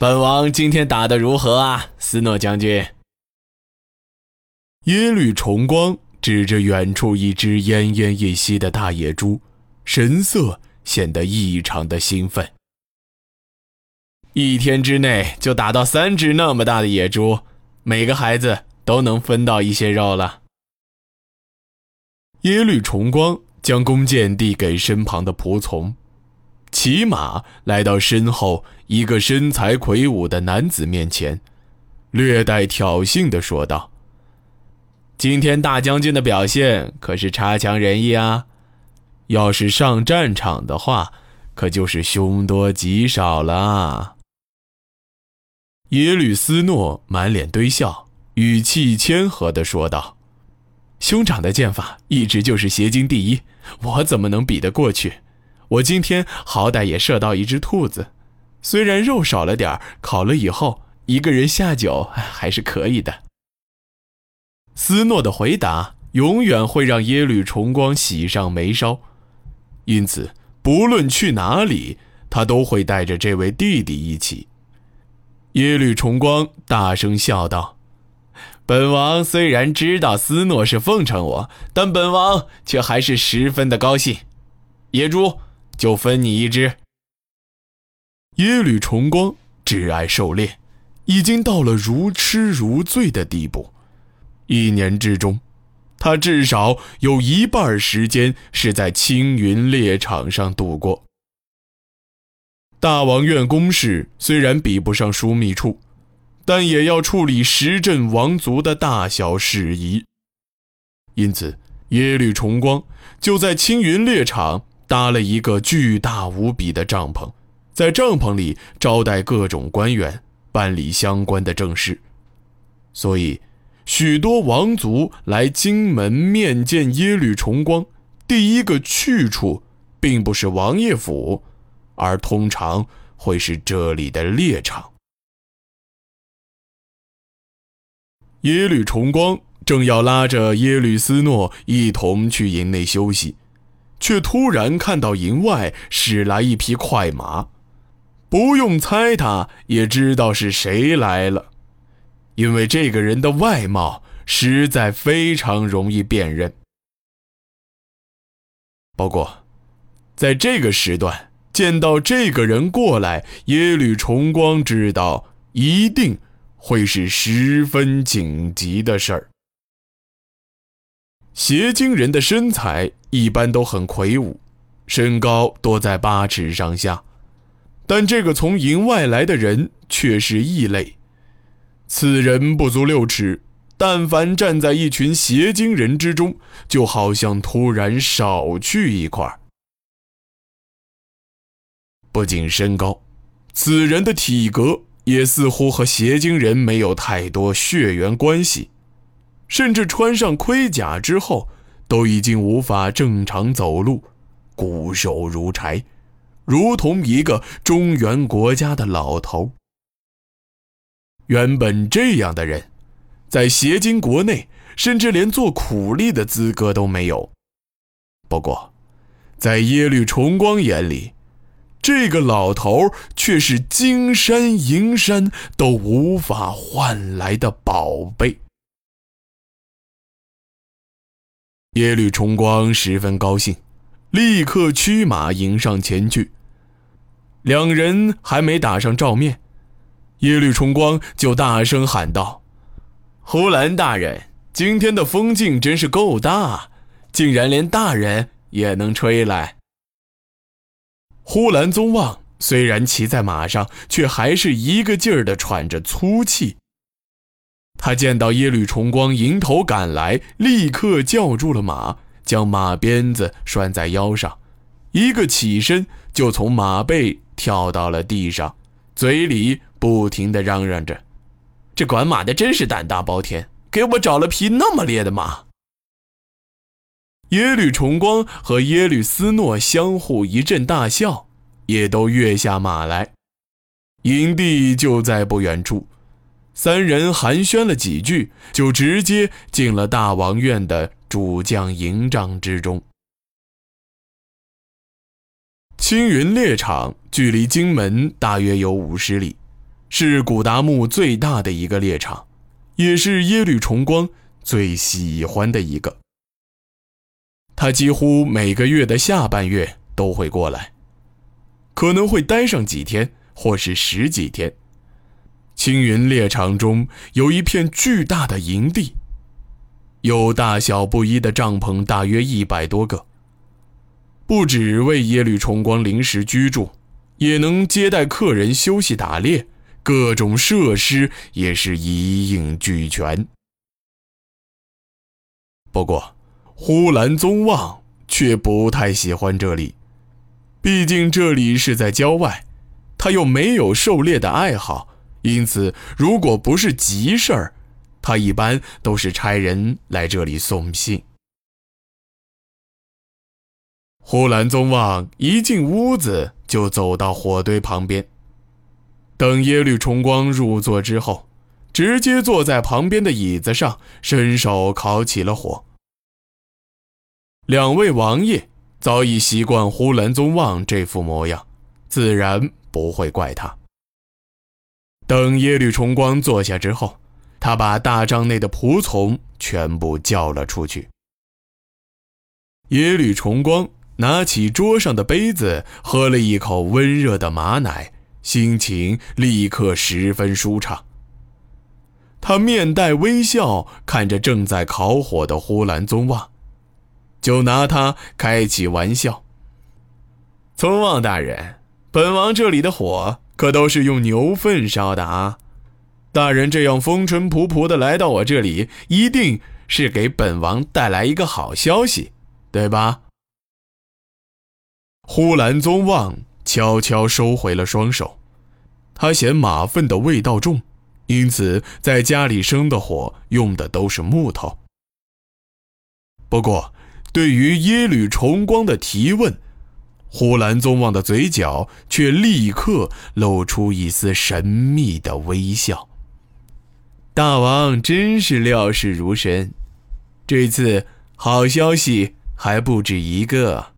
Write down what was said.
本王今天打得如何啊，斯诺将军？耶律重光指着远处一只奄奄一息的大野猪，神色显得异常的兴奋。一天之内就打到三只那么大的野猪，每个孩子都能分到一些肉了。耶律重光将弓箭递给身旁的仆从，骑马来到身后一个身材魁梧的男子面前，略带挑衅地说道：“今天大将军的表现可是差强人意啊！要是上战场的话，可就是凶多吉少了。”耶律斯诺满脸堆笑，语气谦和地说道：“兄长的剑法一直就是邪经第一，我怎么能比得过去？我今天好歹也射到一只兔子，虽然肉少了点烤了以后一个人下酒还是可以的。”斯诺的回答永远会让耶律重光喜上眉梢，因此不论去哪里，他都会带着这位弟弟一起。耶律重光大声笑道：“本王虽然知道斯诺是奉承我，但本王却还是十分的高兴。野猪就分你一只。”耶律重光只爱狩猎，已经到了如痴如醉的地步。一年之中，他至少有一半时间是在青云猎场上度过。大王院公事虽然比不上枢密处，但也要处理十镇王族的大小事宜。因此，耶律重光就在青云猎场搭了一个巨大无比的帐篷，在帐篷里招待各种官员，办理相关的政事。所以，许多王族来荆门面见耶律重光，第一个去处并不是王爷府。而通常会是这里的猎场。耶律重光正要拉着耶律斯诺一同去营内休息，却突然看到营外驶来一匹快马，不用猜，他也知道是谁来了，因为这个人的外貌实在非常容易辨认。不过，在这个时段。见到这个人过来，耶律重光知道一定会是十分紧急的事儿。邪经人的身材一般都很魁梧，身高多在八尺上下，但这个从营外来的人却是异类。此人不足六尺，但凡站在一群邪经人之中，就好像突然少去一块。不仅身高，此人的体格也似乎和邪经人没有太多血缘关系，甚至穿上盔甲之后，都已经无法正常走路，骨瘦如柴，如同一个中原国家的老头。原本这样的人，在邪经国内，甚至连做苦力的资格都没有。不过，在耶律重光眼里，这个老头却是金山银山都无法换来的宝贝。耶律重光十分高兴，立刻驱马迎上前去。两人还没打上照面，耶律重光就大声喊道：“呼兰大人，今天的风劲真是够大，竟然连大人也能吹来。”呼兰宗望虽然骑在马上，却还是一个劲儿地喘着粗气。他见到耶律重光迎头赶来，立刻叫住了马，将马鞭子拴在腰上，一个起身就从马背跳到了地上，嘴里不停地嚷嚷着：“这管马的真是胆大包天，给我找了匹那么烈的马！”耶律重光和耶律斯诺相互一阵大笑，也都跃下马来。营地就在不远处，三人寒暄了几句，就直接进了大王院的主将营帐之中。青云猎场距离荆门大约有五十里，是古达木最大的一个猎场，也是耶律重光最喜欢的一个。他几乎每个月的下半月都会过来，可能会待上几天，或是十几天。青云猎场中有一片巨大的营地，有大小不一的帐篷，大约一百多个。不只为耶律重光临时居住，也能接待客人休息打猎，各种设施也是一应俱全。不过，呼兰宗望却不太喜欢这里，毕竟这里是在郊外，他又没有狩猎的爱好。因此，如果不是急事儿，他一般都是差人来这里送信。呼兰宗望一进屋子，就走到火堆旁边，等耶律重光入座之后，直接坐在旁边的椅子上，伸手烤起了火。两位王爷早已习惯呼兰宗望这副模样，自然不会怪他。等耶律重光坐下之后，他把大帐内的仆从全部叫了出去。耶律重光拿起桌上的杯子，喝了一口温热的马奶，心情立刻十分舒畅。他面带微笑看着正在烤火的呼兰宗望，就拿他开起玩笑：“宗望大人，本王这里的火。”可都是用牛粪烧的啊！大人这样风尘仆仆的来到我这里，一定是给本王带来一个好消息，对吧？呼兰宗望悄悄收回了双手，他嫌马粪的味道重，因此在家里生的火用的都是木头。不过，对于耶律重光的提问，呼兰宗望的嘴角却立刻露出一丝神秘的微笑。大王真是料事如神，这次好消息还不止一个。